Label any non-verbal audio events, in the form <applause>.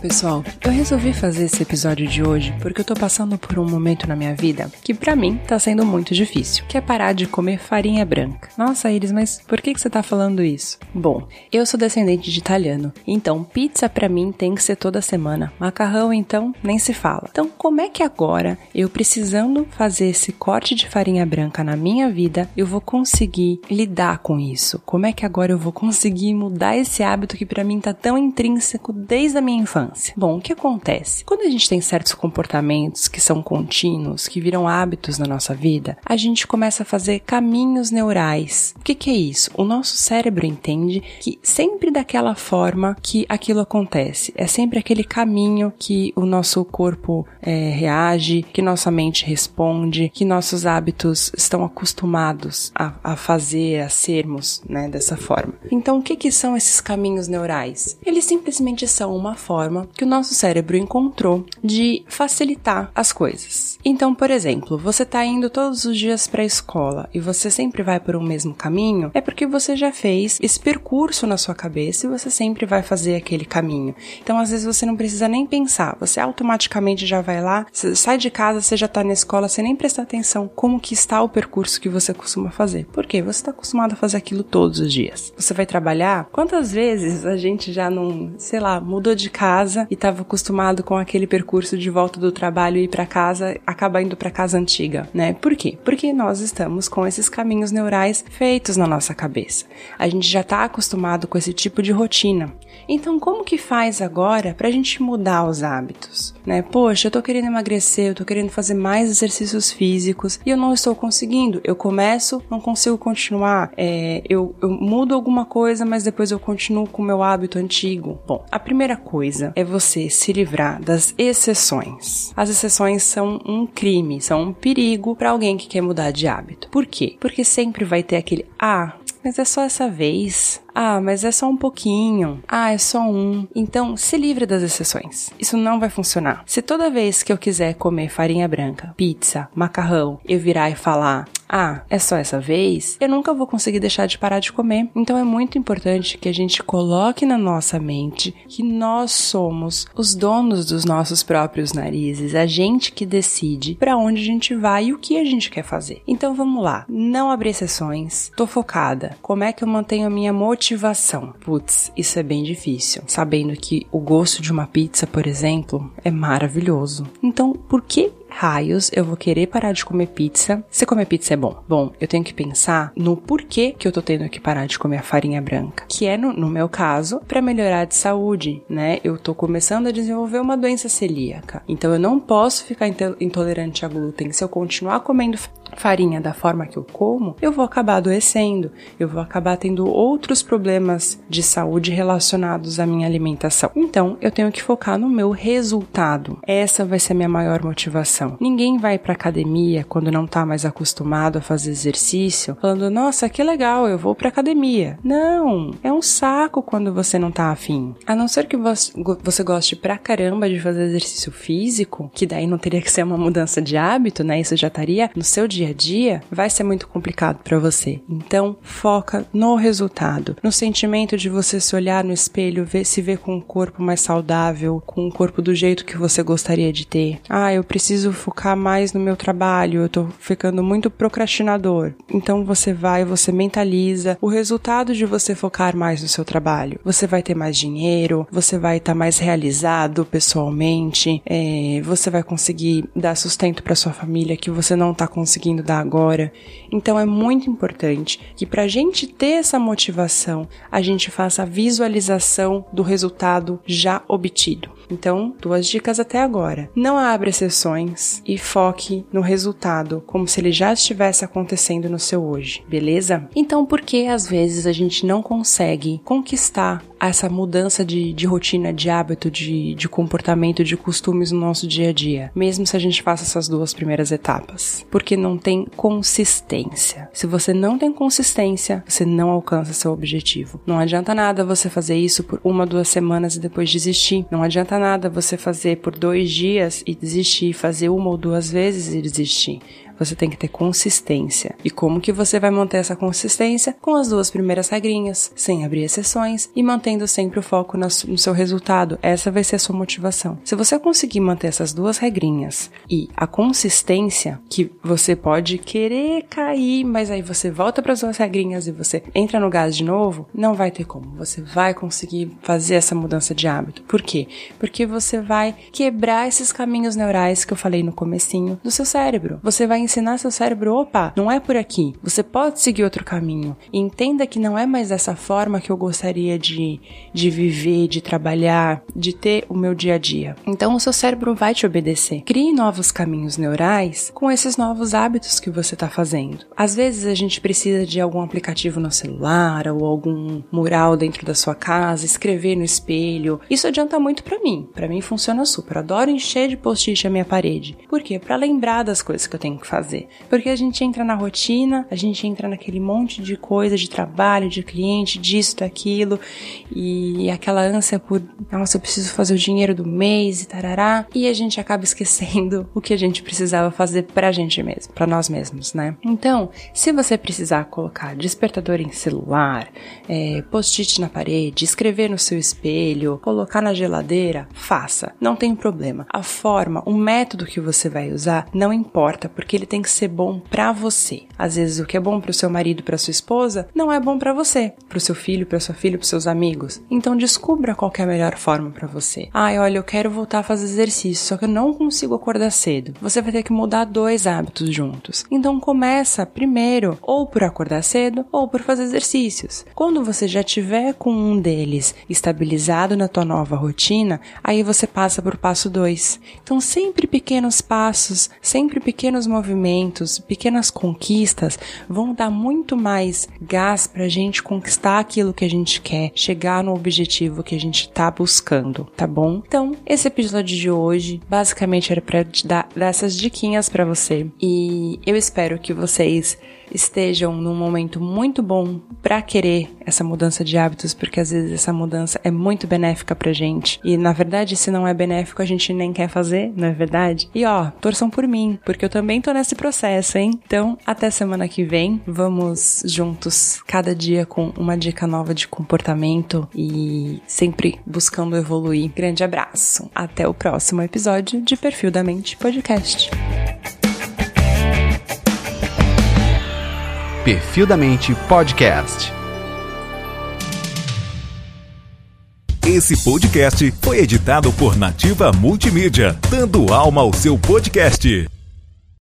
Pessoal, eu resolvi fazer esse episódio de hoje porque eu tô passando por um momento na minha vida que para mim tá sendo muito difícil, que é parar de comer farinha branca. Nossa, Iris, mas por que que você tá falando isso? Bom, eu sou descendente de italiano, então pizza para mim tem que ser toda semana. Macarrão então nem se fala. Então, como é que agora eu precisando fazer esse corte de farinha branca na minha vida, eu vou conseguir lidar com isso? Como é que agora eu vou conseguir mudar esse hábito que para mim tá tão intrínseco desde a minha infância. Bom, o que acontece? Quando a gente tem certos comportamentos que são contínuos, que viram hábitos na nossa vida, a gente começa a fazer caminhos neurais. O que, que é isso? O nosso cérebro entende que sempre daquela forma que aquilo acontece. É sempre aquele caminho que o nosso corpo é, reage, que nossa mente responde, que nossos hábitos estão acostumados a, a fazer, a sermos, né, dessa forma. Então, o que, que são esses caminhos neurais? Eles simplesmente são uma forma que o nosso cérebro encontrou de facilitar as coisas. Então, por exemplo, você está indo todos os dias para a escola e você sempre vai por um mesmo caminho, é porque você já fez esse percurso na sua cabeça e você sempre vai fazer aquele caminho. Então, às vezes você não precisa nem pensar, você automaticamente já vai lá, sai de casa, você já está na escola, você nem presta atenção como que está o percurso que você costuma fazer. Por quê? Você está acostumado a fazer aquilo todos os dias. Você vai trabalhar? Quantas vezes a gente já não, sei lá, mudou de casa e estava acostumado com aquele percurso de volta do trabalho e ir para casa, acaba indo para casa antiga, né? Por quê? Porque nós estamos com esses caminhos neurais feitos na nossa cabeça. A gente já está acostumado com esse tipo de rotina. Então, como que faz agora para a gente mudar os hábitos? Né? Poxa, eu tô querendo emagrecer, eu tô querendo fazer mais exercícios físicos e eu não estou conseguindo. Eu começo, não consigo continuar. É, eu, eu mudo alguma coisa, mas depois eu continuo com o meu hábito antigo. Bom, a primeira coisa é você se livrar das exceções. As exceções são um crime, são um perigo para alguém que quer mudar de hábito. Por quê? Porque sempre vai ter aquele ah, mas é só essa vez. Ah, mas é só um pouquinho. Ah, é só um. Então, se livre das exceções. Isso não vai funcionar. Se toda vez que eu quiser comer farinha branca, pizza, macarrão, eu virar e falar: ah, é só essa vez, eu nunca vou conseguir deixar de parar de comer. Então é muito importante que a gente coloque na nossa mente que nós somos os donos dos nossos próprios narizes, a gente que decide para onde a gente vai e o que a gente quer fazer. Então vamos lá, não abrir exceções, tô focada. Como é que eu mantenho a minha motivação? Putz, isso é bem difícil, sabendo que o gosto de uma pizza, por exemplo, é maravilhoso. Então, por que raios eu vou querer parar de comer pizza se comer pizza é bom? Bom, eu tenho que pensar no porquê que eu tô tendo que parar de comer a farinha branca, que é, no, no meu caso, para melhorar de saúde, né? Eu tô começando a desenvolver uma doença celíaca, então eu não posso ficar intolerante a glúten se eu continuar comendo farinha da forma que eu como, eu vou acabar adoecendo, eu vou acabar tendo outros problemas de saúde relacionados à minha alimentação. Então, eu tenho que focar no meu resultado. Essa vai ser a minha maior motivação. Ninguém vai para academia quando não tá mais acostumado a fazer exercício, falando: "Nossa, que legal, eu vou para academia". Não, é um saco quando você não tá afim. A não ser que você goste pra caramba de fazer exercício físico, que daí não teria que ser uma mudança de hábito, né? Isso já estaria no seu dia dia a dia, vai ser muito complicado para você. Então, foca no resultado, no sentimento de você se olhar no espelho, ver se ver com um corpo mais saudável, com um corpo do jeito que você gostaria de ter. Ah, eu preciso focar mais no meu trabalho, eu tô ficando muito procrastinador. Então você vai, você mentaliza o resultado de você focar mais no seu trabalho. Você vai ter mais dinheiro, você vai estar tá mais realizado pessoalmente, é, você vai conseguir dar sustento para sua família que você não tá conseguindo dar agora. Então é muito importante que para a gente ter essa motivação, a gente faça a visualização do resultado já obtido. Então, duas dicas até agora. Não abra exceções e foque no resultado, como se ele já estivesse acontecendo no seu hoje, beleza? Então, por que às vezes a gente não consegue conquistar essa mudança de, de rotina, de hábito, de, de comportamento, de costumes no nosso dia a dia, mesmo se a gente faça essas duas primeiras etapas? Porque não tem consistência. Se você não tem consistência, você não alcança seu objetivo. Não adianta nada você fazer isso por uma, duas semanas e depois desistir. Não adianta nada você fazer por dois dias e desistir, fazer uma ou duas vezes e desistir você tem que ter consistência. E como que você vai manter essa consistência? Com as duas primeiras regrinhas, sem abrir exceções e mantendo sempre o foco no seu resultado. Essa vai ser a sua motivação. Se você conseguir manter essas duas regrinhas e a consistência, que você pode querer cair, mas aí você volta para as duas regrinhas e você entra no gás de novo, não vai ter como. Você vai conseguir fazer essa mudança de hábito. Por quê? Porque você vai quebrar esses caminhos neurais que eu falei no comecinho do seu cérebro. Você vai ensinar seu cérebro, opa, não é por aqui. Você pode seguir outro caminho. Entenda que não é mais dessa forma que eu gostaria de, de viver, de trabalhar, de ter o meu dia a dia. Então o seu cérebro vai te obedecer. Crie novos caminhos neurais com esses novos hábitos que você está fazendo. Às vezes a gente precisa de algum aplicativo no celular ou algum mural dentro da sua casa, escrever no espelho. Isso adianta muito para mim. Para mim funciona super. adoro encher de post-it a minha parede. Por quê? Para lembrar das coisas que eu tenho que fazer. Porque a gente entra na rotina, a gente entra naquele monte de coisa de trabalho, de cliente, disso, daquilo, e aquela ânsia por, nossa, eu preciso fazer o dinheiro do mês e tarará, e a gente acaba esquecendo <laughs> o que a gente precisava fazer pra gente mesmo, pra nós mesmos, né? Então, se você precisar colocar despertador em celular, é, post-it na parede, escrever no seu espelho, colocar na geladeira, faça, não tem problema. A forma, o método que você vai usar não importa, porque ele tem que ser bom para você. Às vezes o que é bom para o seu marido, para sua esposa, não é bom para você, para o seu filho, para sua filha, para seus amigos. Então descubra qual é a melhor forma para você. Ai, olha, eu quero voltar a fazer exercício, só que eu não consigo acordar cedo. Você vai ter que mudar dois hábitos juntos. Então começa primeiro ou por acordar cedo ou por fazer exercícios. Quando você já tiver com um deles estabilizado na tua nova rotina, aí você passa para o passo 2. Então sempre pequenos passos, sempre pequenos movimentos, pequenas conquistas vão dar muito mais gás para a gente conquistar aquilo que a gente quer, chegar no objetivo que a gente está buscando, tá bom? Então, esse episódio de hoje basicamente era para te dar, dar essas diquinhas para você e eu espero que vocês estejam num momento muito bom para querer essa mudança de hábitos, porque às vezes essa mudança é muito benéfica pra gente. E na verdade, se não é benéfico, a gente nem quer fazer, não é verdade? E ó, torçam por mim, porque eu também tô nesse processo, hein? Então, até semana que vem, vamos juntos, cada dia com uma dica nova de comportamento e sempre buscando evoluir. Grande abraço. Até o próximo episódio de Perfil da Mente Podcast. Perfil da Mente Podcast. Esse podcast foi editado por Nativa Multimídia, dando alma ao seu podcast.